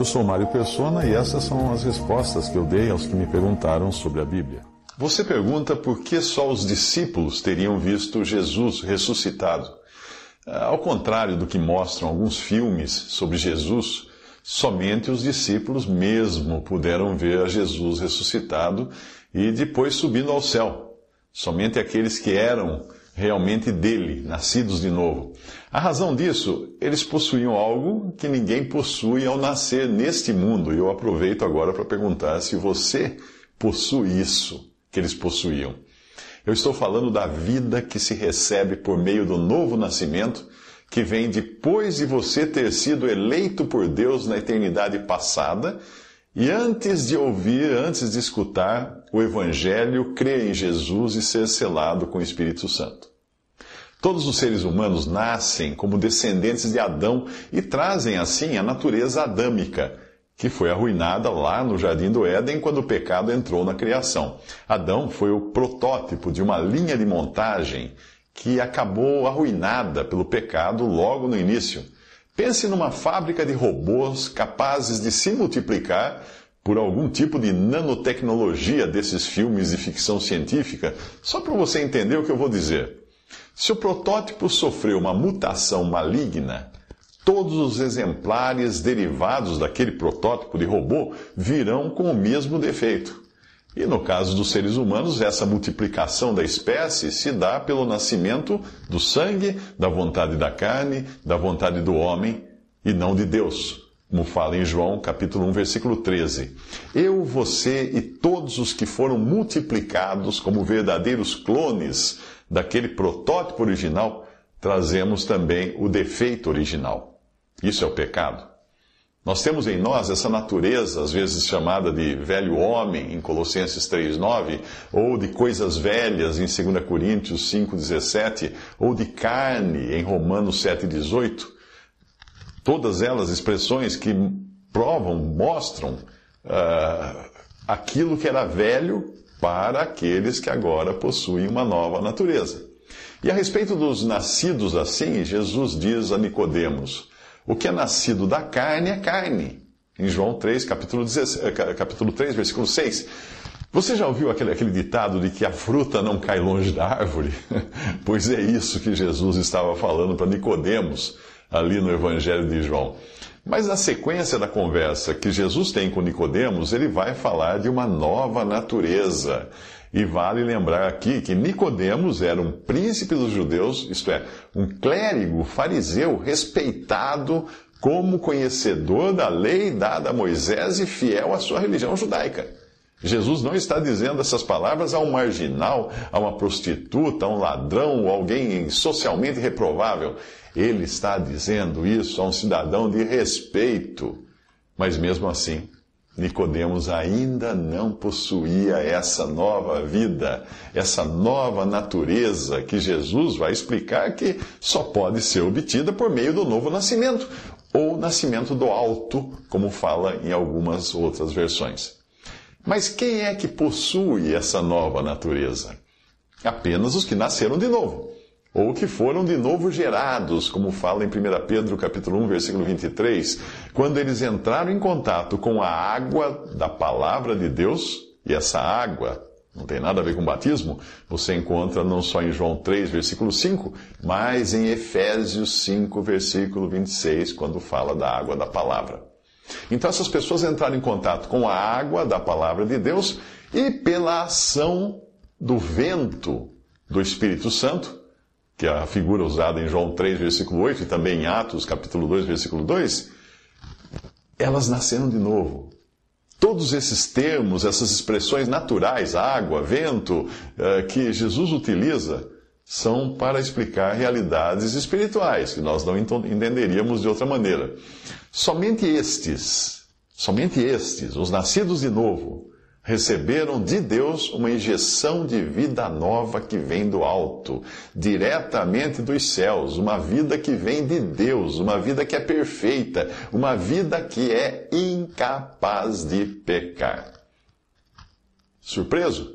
Eu sou Mário Persona e essas são as respostas que eu dei aos que me perguntaram sobre a Bíblia. Você pergunta por que só os discípulos teriam visto Jesus ressuscitado. Ao contrário do que mostram alguns filmes sobre Jesus, somente os discípulos mesmo puderam ver a Jesus ressuscitado e depois subindo ao céu. Somente aqueles que eram realmente dele, nascidos de novo. A razão disso, eles possuíam algo que ninguém possui ao nascer neste mundo. E eu aproveito agora para perguntar se você possui isso que eles possuíam. Eu estou falando da vida que se recebe por meio do novo nascimento, que vem depois de você ter sido eleito por Deus na eternidade passada e antes de ouvir, antes de escutar o Evangelho, crer em Jesus e ser selado com o Espírito Santo. Todos os seres humanos nascem como descendentes de Adão e trazem assim a natureza adâmica, que foi arruinada lá no Jardim do Éden quando o pecado entrou na criação. Adão foi o protótipo de uma linha de montagem que acabou arruinada pelo pecado logo no início Pense numa fábrica de robôs capazes de se multiplicar por algum tipo de nanotecnologia desses filmes de ficção científica, só para você entender o que eu vou dizer. Se o protótipo sofreu uma mutação maligna, todos os exemplares derivados daquele protótipo de robô virão com o mesmo defeito. E no caso dos seres humanos, essa multiplicação da espécie se dá pelo nascimento do sangue, da vontade da carne, da vontade do homem e não de Deus, como fala em João capítulo 1, versículo 13. Eu, você e todos os que foram multiplicados como verdadeiros clones daquele protótipo original, trazemos também o defeito original. Isso é o pecado. Nós temos em nós essa natureza, às vezes chamada de velho homem, em Colossenses 3,9, ou de coisas velhas, em 2 Coríntios 5,17, ou de carne, em Romanos 7,18. Todas elas expressões que provam, mostram uh, aquilo que era velho para aqueles que agora possuem uma nova natureza. E a respeito dos nascidos assim, Jesus diz a Nicodemos, o que é nascido da carne é carne. Em João 3, capítulo, 16, eh, capítulo 3, versículo 6. Você já ouviu aquele, aquele ditado de que a fruta não cai longe da árvore? pois é isso que Jesus estava falando para Nicodemos ali no Evangelho de João. Mas na sequência da conversa que Jesus tem com Nicodemos, ele vai falar de uma nova natureza. E vale lembrar aqui que Nicodemos era um príncipe dos judeus, isto é, um clérigo fariseu respeitado como conhecedor da lei dada a Moisés e fiel à sua religião judaica. Jesus não está dizendo essas palavras a um marginal, a uma prostituta, a um ladrão, ou alguém socialmente reprovável. Ele está dizendo isso a um cidadão de respeito. Mas mesmo assim, Nicodemos ainda não possuía essa nova vida, essa nova natureza que Jesus vai explicar que só pode ser obtida por meio do novo nascimento, ou nascimento do alto, como fala em algumas outras versões. Mas quem é que possui essa nova natureza? Apenas os que nasceram de novo ou que foram de novo gerados, como fala em 1 Pedro capítulo 1, versículo 23, quando eles entraram em contato com a água da palavra de Deus, e essa água não tem nada a ver com batismo, você encontra não só em João 3, versículo 5, mas em Efésios 5, versículo 26, quando fala da água da palavra. Então essas pessoas entraram em contato com a água da palavra de Deus e pela ação do vento do Espírito Santo, que é a figura usada em João 3, versículo 8, e também em Atos, capítulo 2, versículo 2, elas nasceram de novo. Todos esses termos, essas expressões naturais, água, vento, eh, que Jesus utiliza, são para explicar realidades espirituais que nós não entenderíamos de outra maneira. Somente estes, somente estes, os nascidos de novo, receberam de Deus uma injeção de vida nova que vem do alto, diretamente dos céus, uma vida que vem de Deus, uma vida que é perfeita, uma vida que é incapaz de pecar. Surpreso?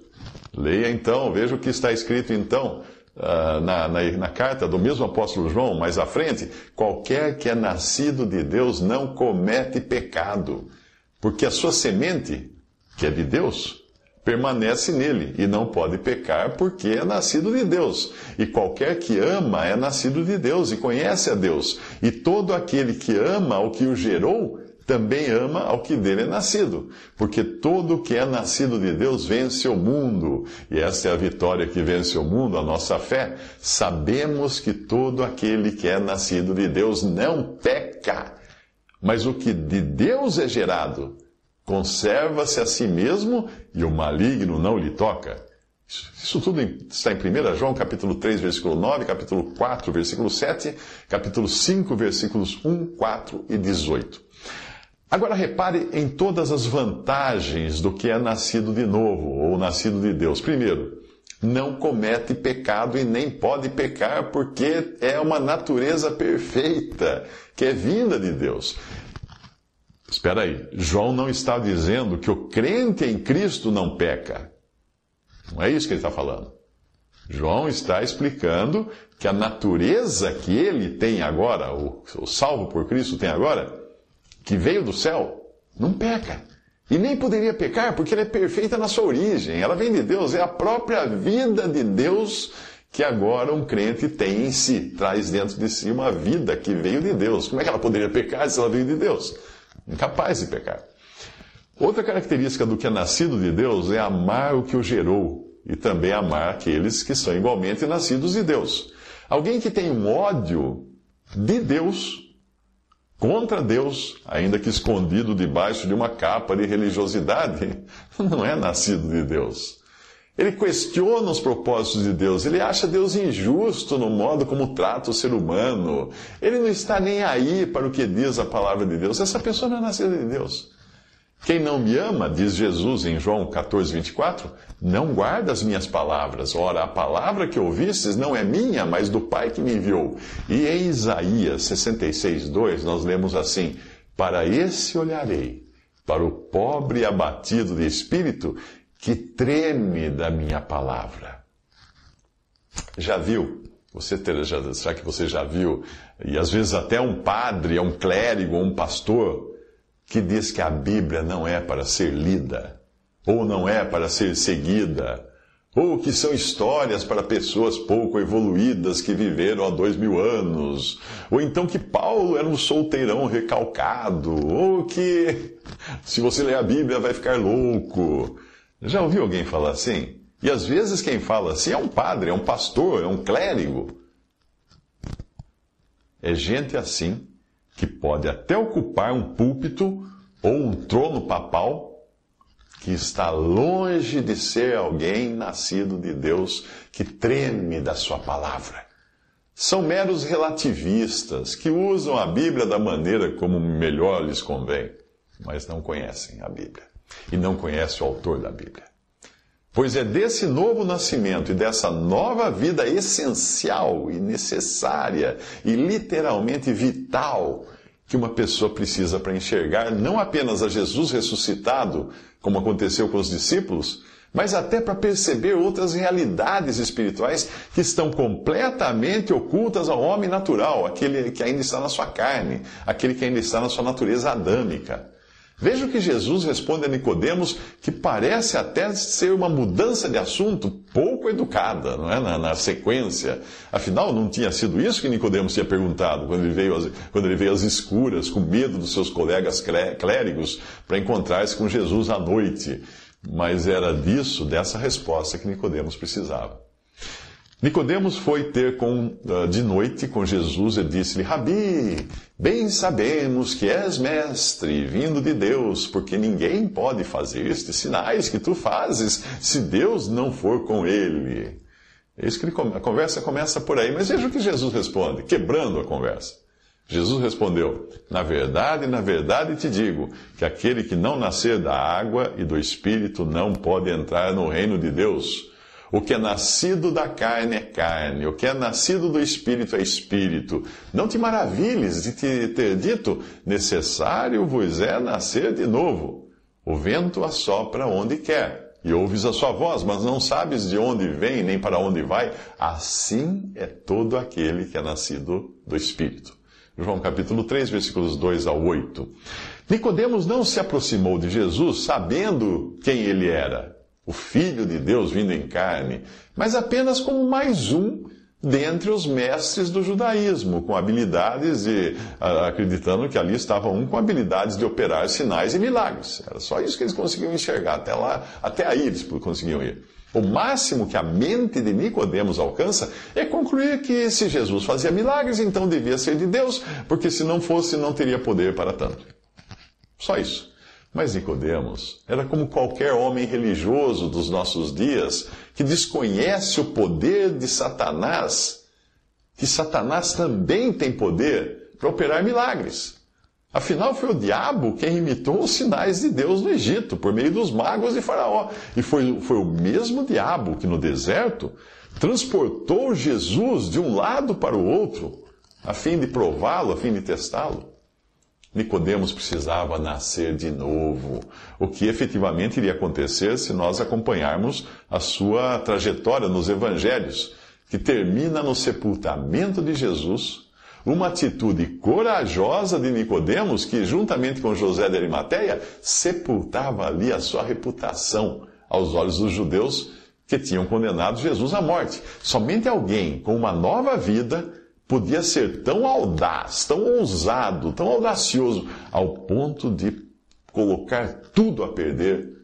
Leia então, veja o que está escrito então uh, na, na, na carta do mesmo apóstolo João, mais à frente: qualquer que é nascido de Deus não comete pecado, porque a sua semente que é de Deus, permanece nele e não pode pecar porque é nascido de Deus. E qualquer que ama é nascido de Deus e conhece a Deus. E todo aquele que ama ao que o gerou também ama ao que dele é nascido. Porque todo que é nascido de Deus vence o mundo. E essa é a vitória que vence o mundo, a nossa fé. Sabemos que todo aquele que é nascido de Deus não peca. Mas o que de Deus é gerado, conserva-se a si mesmo e o maligno não lhe toca. Isso tudo está em 1 João capítulo 3, versículo 9, capítulo 4, versículo 7, capítulo 5, versículos 1, 4 e 18. Agora repare em todas as vantagens do que é nascido de novo ou nascido de Deus. Primeiro, não comete pecado e nem pode pecar porque é uma natureza perfeita que é vinda de Deus. Espera aí, João não está dizendo que o crente em Cristo não peca. Não é isso que ele está falando. João está explicando que a natureza que ele tem agora, o, salvo por Cristo tem agora, que veio do céu, não peca. E nem poderia pecar porque ela é perfeita na sua origem. Ela vem de Deus, é a própria vida de Deus que agora um crente tem em si, traz dentro de si uma vida que veio de Deus. Como é que ela poderia pecar se ela veio de Deus? incapaz de pecar. Outra característica do que é nascido de Deus é amar o que o gerou e também amar aqueles que são igualmente nascidos de Deus. Alguém que tem um ódio de Deus contra Deus, ainda que escondido debaixo de uma capa de religiosidade, não é nascido de Deus. Ele questiona os propósitos de Deus, ele acha Deus injusto no modo como trata o ser humano, ele não está nem aí para o que diz a palavra de Deus. Essa pessoa não é nascida de Deus. Quem não me ama, diz Jesus em João 14, 24, não guarda as minhas palavras. Ora, a palavra que ouvistes não é minha, mas do Pai que me enviou. E em Isaías 66, 2, nós lemos assim: Para esse olharei, para o pobre abatido de espírito que treme da minha palavra. Já viu? Você ter, já, será que você já viu? E às vezes até um padre, um clérigo, um pastor, que diz que a Bíblia não é para ser lida, ou não é para ser seguida, ou que são histórias para pessoas pouco evoluídas que viveram há dois mil anos, ou então que Paulo era um solteirão recalcado, ou que se você ler a Bíblia vai ficar louco. Já ouviu alguém falar assim? E às vezes quem fala assim é um padre, é um pastor, é um clérigo. É gente assim que pode até ocupar um púlpito ou um trono papal, que está longe de ser alguém nascido de Deus que treme da sua palavra. São meros relativistas que usam a Bíblia da maneira como melhor lhes convém, mas não conhecem a Bíblia e não conhece o autor da Bíblia. Pois é desse novo nascimento e dessa nova vida essencial e necessária e literalmente vital que uma pessoa precisa para enxergar não apenas a Jesus ressuscitado, como aconteceu com os discípulos, mas até para perceber outras realidades espirituais que estão completamente ocultas ao homem natural, aquele que ainda está na sua carne, aquele que ainda está na sua natureza adâmica. Veja o que Jesus responde a Nicodemos, que parece até ser uma mudança de assunto pouco educada, não é? Na, na, sequência. Afinal, não tinha sido isso que Nicodemos tinha perguntado quando ele veio, às, quando ele veio às escuras, com medo dos seus colegas clérigos, para encontrar-se com Jesus à noite. Mas era disso, dessa resposta que Nicodemos precisava. Nicodemos foi ter com, ah, de noite com Jesus e disse-lhe: Rabi, bem sabemos que és mestre, vindo de Deus, porque ninguém pode fazer estes sinais que tu fazes se Deus não for com ele. É isso que ele, a conversa começa por aí. Mas veja o que Jesus responde, quebrando a conversa. Jesus respondeu: Na verdade, na verdade te digo, que aquele que não nascer da água e do espírito não pode entrar no reino de Deus. O que é nascido da carne é carne, o que é nascido do espírito é espírito. Não te maravilhes de te ter dito: necessário vos é nascer de novo. O vento assopra onde quer, e ouves a sua voz, mas não sabes de onde vem nem para onde vai. Assim é todo aquele que é nascido do espírito. João capítulo 3, versículos 2 a 8. Nicodemos não se aproximou de Jesus sabendo quem ele era, o Filho de Deus vindo em carne, mas apenas como mais um dentre os mestres do judaísmo, com habilidades e acreditando que ali estava um com habilidades de operar sinais e milagres. Era só isso que eles conseguiam enxergar. Até lá, até aí eles conseguiam ir. O máximo que a mente de Nicodemos alcança é concluir que se Jesus fazia milagres, então devia ser de Deus, porque se não fosse, não teria poder para tanto. Só isso. Mas Nicodemos era como qualquer homem religioso dos nossos dias que desconhece o poder de Satanás, que Satanás também tem poder para operar milagres. Afinal, foi o diabo quem imitou os sinais de Deus no Egito, por meio dos magos de Faraó. E foi, foi o mesmo diabo que no deserto transportou Jesus de um lado para o outro, a fim de prová-lo, a fim de testá-lo. Nicodemos precisava nascer de novo, o que efetivamente iria acontecer se nós acompanharmos a sua trajetória nos evangelhos, que termina no sepultamento de Jesus uma atitude corajosa de Nicodemos, que juntamente com José de Arimateia, sepultava ali a sua reputação aos olhos dos judeus que tinham condenado Jesus à morte. Somente alguém com uma nova vida podia ser tão audaz, tão ousado, tão audacioso, ao ponto de colocar tudo a perder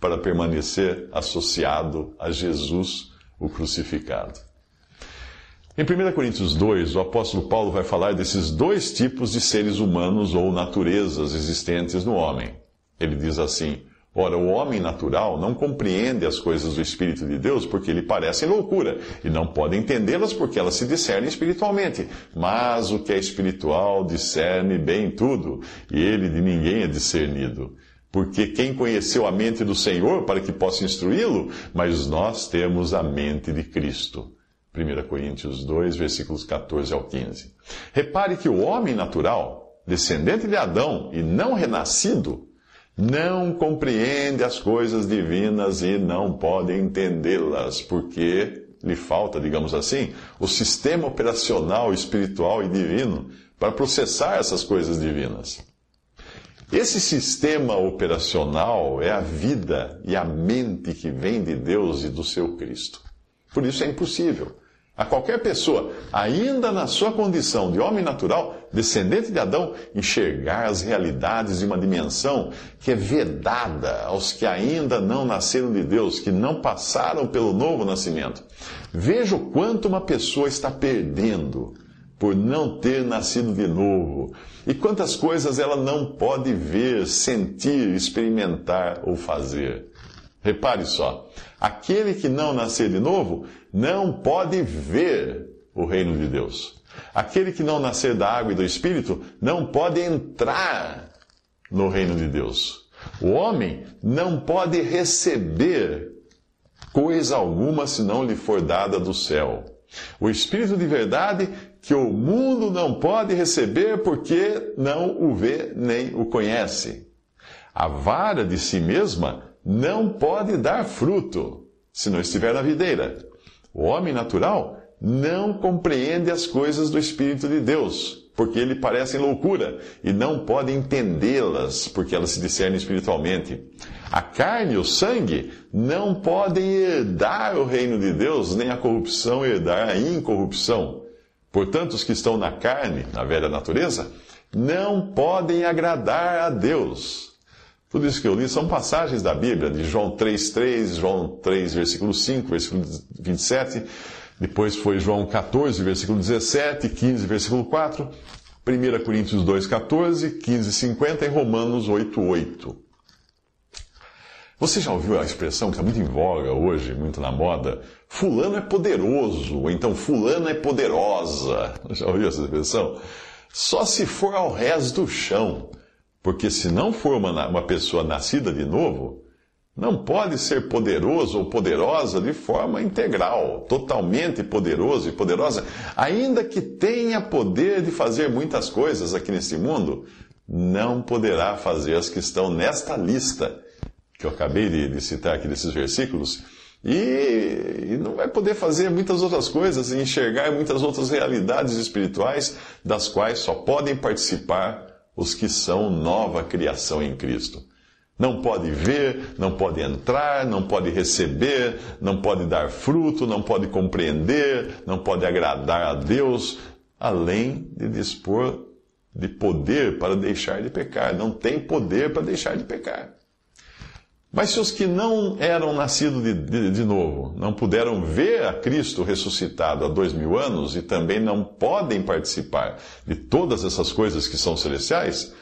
para permanecer associado a Jesus, o crucificado. Em 1 Coríntios 2, o apóstolo Paulo vai falar desses dois tipos de seres humanos ou naturezas existentes no homem. Ele diz assim: Ora, o homem natural não compreende as coisas do Espírito de Deus porque lhe parecem loucura, e não pode entendê-las porque elas se discernem espiritualmente. Mas o que é espiritual discerne bem tudo, e ele de ninguém é discernido. Porque quem conheceu a mente do Senhor para que possa instruí-lo? Mas nós temos a mente de Cristo. 1 Coríntios 2, versículos 14 ao 15. Repare que o homem natural, descendente de Adão e não renascido, não compreende as coisas divinas e não pode entendê-las, porque lhe falta, digamos assim, o sistema operacional espiritual e divino para processar essas coisas divinas. Esse sistema operacional é a vida e a mente que vem de Deus e do seu Cristo. Por isso é impossível a qualquer pessoa, ainda na sua condição de homem natural, descendente de Adão, enxergar as realidades de uma dimensão que é vedada aos que ainda não nasceram de Deus, que não passaram pelo novo nascimento. Veja o quanto uma pessoa está perdendo por não ter nascido de novo, e quantas coisas ela não pode ver, sentir, experimentar ou fazer. Repare só, aquele que não nascer de novo não pode ver o reino de Deus. Aquele que não nascer da água e do Espírito não pode entrar no reino de Deus. O homem não pode receber coisa alguma se não lhe for dada do céu. O Espírito de verdade que o mundo não pode receber porque não o vê nem o conhece. A vara de si mesma não pode dar fruto se não estiver na videira. O homem natural não compreende as coisas do Espírito de Deus, porque lhe parecem loucura, e não pode entendê-las, porque elas se discernem espiritualmente. A carne e o sangue não podem herdar o reino de Deus, nem a corrupção herdar a incorrupção. Portanto, os que estão na carne, na velha natureza, não podem agradar a Deus. Tudo isso que eu li são passagens da Bíblia, de João 3,3, João 3, versículo 5, versículo 27. Depois foi João 14, versículo 17, 15, versículo 4. 1 Coríntios 2, 14, 15, 50 e Romanos 8, 8. Você já ouviu a expressão que está muito em voga hoje, muito na moda? Fulano é poderoso, ou então Fulano é poderosa. Já ouviu essa expressão? Só se for ao resto do chão. Porque se não for uma, uma pessoa nascida de novo, não pode ser poderoso ou poderosa de forma integral, totalmente poderoso e poderosa, ainda que tenha poder de fazer muitas coisas aqui nesse mundo, não poderá fazer as que estão nesta lista que eu acabei de, de citar aqui desses versículos, e, e, não vai poder fazer muitas outras coisas enxergar muitas outras realidades espirituais das quais só podem participar os que são nova criação em Cristo. Não pode ver, não pode entrar, não pode receber, não pode dar fruto, não pode compreender, não pode agradar a Deus, além de dispor de poder para deixar de pecar. Não tem poder para deixar de pecar. Mas se os que não eram nascidos de, de, de, novo não puderam ver a Cristo ressuscitado há dois mil anos e também não podem participar de todas essas coisas que são celestiais,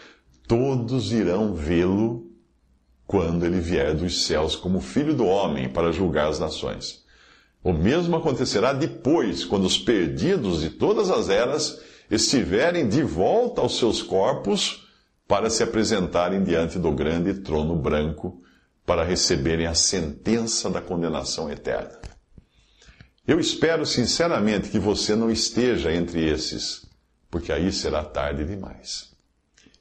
todos irão vê-lo quando ele vier dos céus como filho do homem para julgar as nações. O mesmo acontecerá depois, quando os perdidos de todas as eras estiverem de volta aos seus corpos para se apresentarem diante do grande trono branco para receberem a sentença da condenação eterna. Eu espero sinceramente que você não esteja entre esses, porque aí será tarde demais.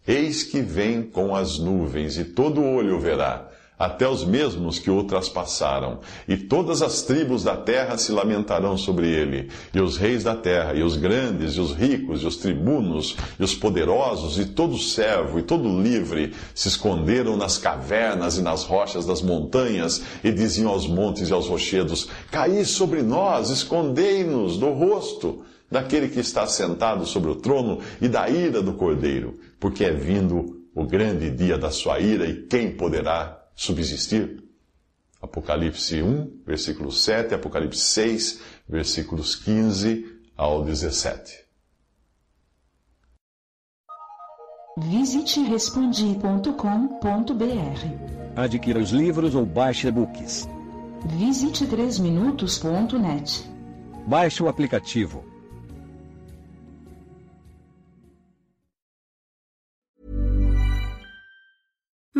Eis que vem com as nuvens, e todo olho verá, até os mesmos que o traspassaram, e todas as tribos da terra se lamentarão sobre ele, e os reis da terra, e os grandes, e os ricos, e os tribunos, e os poderosos, e todo servo, e todo livre, se esconderam nas cavernas e nas rochas das montanhas, e diziam aos montes e aos rochedos: Caí sobre nós, escondei-nos do rosto daquele que está sentado sobre o trono e da ira do cordeiro, porque é vindo o grande dia da sua ira, e quem poderá subsistir. Apocalipse 1, versículo 7, Apocalipse 6, versículos 15 ao 17. Visite respondi.com.br. Adquira os livros ou baixe e-books. Visite 3minutos.net. Baixe o aplicativo